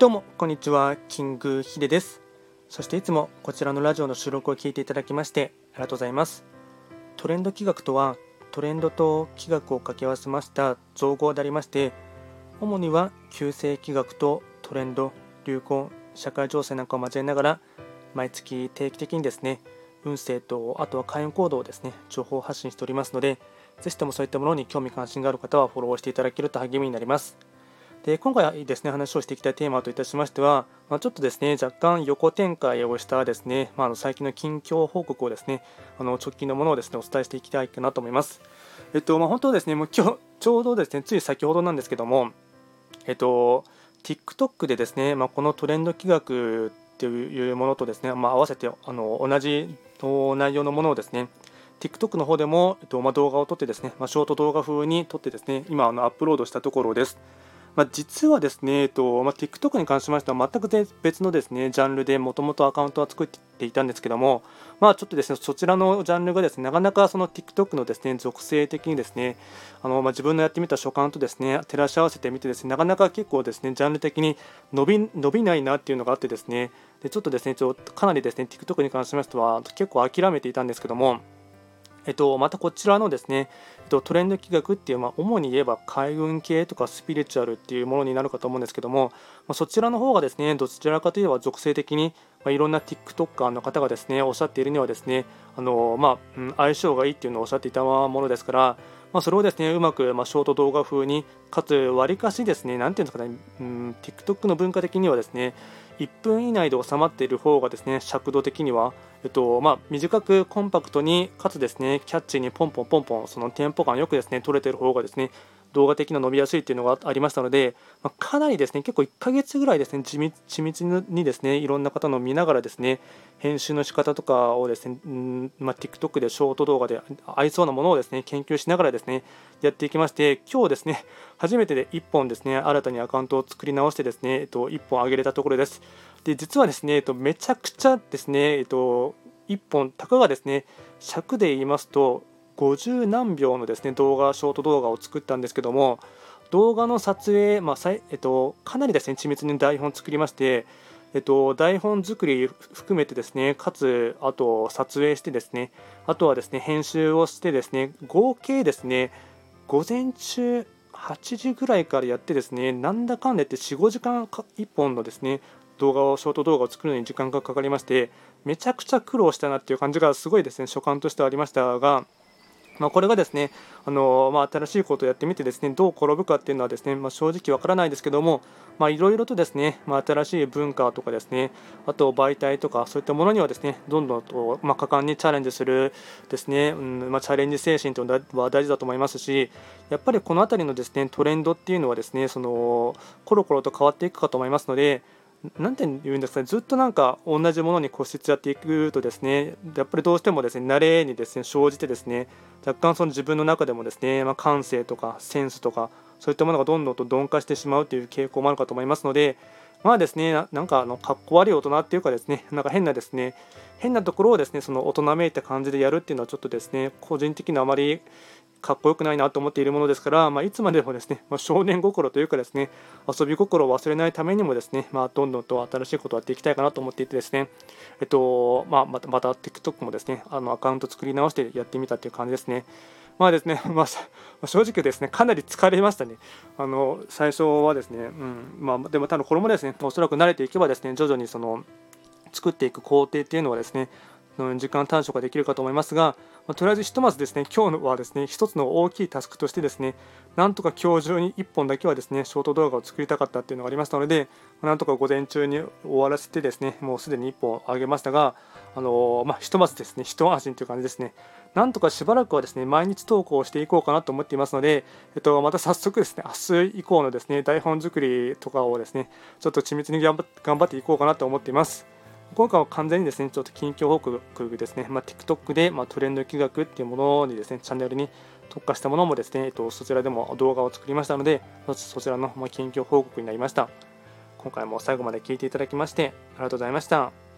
どうもこんにちは。キングヒデです。そしていつもこちらのラジオの収録を聞いていただきましてありがとうございます。トレンド企画とはトレンドと企画を掛け合わせました造語でありまして主には旧世企画とトレンド流行社会情勢なんかを交えながら毎月定期的にですね運勢とあとは開運行動をですね情報発信しておりますのでぜひともそういったものに興味関心がある方はフォローしていただけると励みになります。で今回ですね話をしていきたいテーマといたしましては、まあ、ちょっとですね若干横展開をしたですね、まあ、あの最近の近況報告をですねあの直近のものをですねお伝えしていきたいかなと思います。えっとまあ、本当ですねもう今日ちょうどですねつい先ほどなんですけどもえっと TikTok でですね、まあ、このトレンド企画っていうものとですね、まあ、合わせてあの同じ内容のものをですね TikTok の方でも、えっとまあ、動画を撮ってですね、まあ、ショート動画風に撮ってですね今あのアップロードしたところです。まあ、実はですね、えっとまあ、TikTok に関しましては全く別のですねジャンルでもともとアカウントは作っていたんですけども、まあ、ちょっとですねそちらのジャンルがですねなかなかその TikTok のですね属性的にですねあの、まあ、自分のやってみた所感とですね照らし合わせてみてですねなかなか結構ですねジャンル的に伸び伸びないなっていうのがあってですねでちょっとですねちょかなりですね TikTok に関しましては結構諦めていたんですけどもえっと、またこちらのですね、と、トレンド企画っていう、まあ、主に言えば海運系とかスピリチュアルっていうものになるかと思うんですけども、まあ、そちらの方がですね、どちらかといえば属性的に、まあ、いろんな TikToker の方がですね、おっしゃっているにはですね、あのまあ、うん、相性がいいっていうのをおっしゃっていたものですから、まあ、それをですね、うまく、ま、ショート動画風に、かつ、わりかしですね、なんていうんですかね、うん、TikTok の文化的にはですね、1分以内で収まっている方がですね尺度的には、えっとまあ、短くコンパクトにかつですねキャッチーにポンポンポンポンそのテンポ感よくですね取れている方がですね動画的な伸びやすいっていうのがありましたので、まあ、かなりですね結構1ヶ月ぐらいですね緻密にですねいろんな方の見ながらですね編集の仕方とかをですね、んまあ、TikTok でショート動画で合いそうなものをですね研究しながらですねやっていきまして今日ですね初めてで1本ですね新たにアカウントを作り直してですね、えっと、1本上げれたところです。で実はですね、えっと、めちゃくちゃですね、えっと、1本たかがですね尺で言いますと50何秒のですね動画ショート動画を作ったんですけども動画の撮影、まあえっと、かなりですね緻密に台本作りましてえっと、台本作り含めてですね、かつ、あと撮影してですね、あとはですね、編集をしてですね、合計ですね、午前中8時ぐらいからやってですね、なんだかんだ言って4、5時間1本のですね、動画を、ショート動画を作るのに時間がかかりまして、めちゃくちゃ苦労したなっていう感じがすごいですね、所感としてはありましたが、まあ、これがですね、あのまあ、新しいことをやってみてですねどう転ぶかっていうのはですね、まあ、正直わからないですけども、いろいろとですね、まあ、新しい文化とかですね、あと媒体とかそういったものにはですね、どんどんと、ま果敢にチャレンジするですね、うんまあ、チャレンジ精神というのは大事だと思いますし、やっぱりこの辺りのですねトレンドっていうのはですね、そのコロコロと変わっていくかと思いますので、なんて言うんですかね、ずっとなんか同じものに固執やっていくとですね、やっぱりどうしてもですね、慣れにですね、生じてですね、若干その自分の中でもですね、まあ、感性とかセンスとか、そういったものがどんどんと鈍化してしまうという傾向もあるかと思いますので、まあですね、なんかあの、かっこ悪い大人っていうかですね、なんか変なですね、変なところをですね、その大人めいた感じでやるっていうのはちょっとですね、個人的にあまりかっこよくないなと思っているものですから、まあ、いつまでもですね、まあ、少年心というかですね、遊び心を忘れないためにもですね、まあ、どんどんと新しいことをやっていきたいかなと思っていてですね、えっと、まあ、また、また TikTok もですね、あのアカウント作り直してやってみたという感じですね。まあですね、まあ、正直ですね、かなり疲れましたね。あの最初はですね、うんまあ、でも多分これもですね、おそらく慣れていけばですね、徐々にその作っていく工程っていうのはですね、時間短縮ができるかと思いますが、まあ、とりあえずひとまずですね今日はですね一つの大きいタスクとしてですねなんとか今日中に1本だけはですねショート動画を作りたかったっていうのがありましたので、まなんとか午前中に終わらせてですねもうすでに1本あげましたが、あのー、まあ、ひとまずですね一安心という感じですね。なんとかしばらくはですね毎日投稿していこうかなと思っていますので、えっと、また早速ですね明日以降のですね台本作りとかをですねちょっと緻密に頑張っていこうかなと思っています。今回は完全にですね、ちょっと近況報告ですね、まあ、TikTok で、まあ、トレンド企画っていうものにですね、チャンネルに特化したものもですね、えっと、そちらでも動画を作りましたので、そちらの、ま近況報告になりました。今回も最後まで聞いていただきまして、ありがとうございました。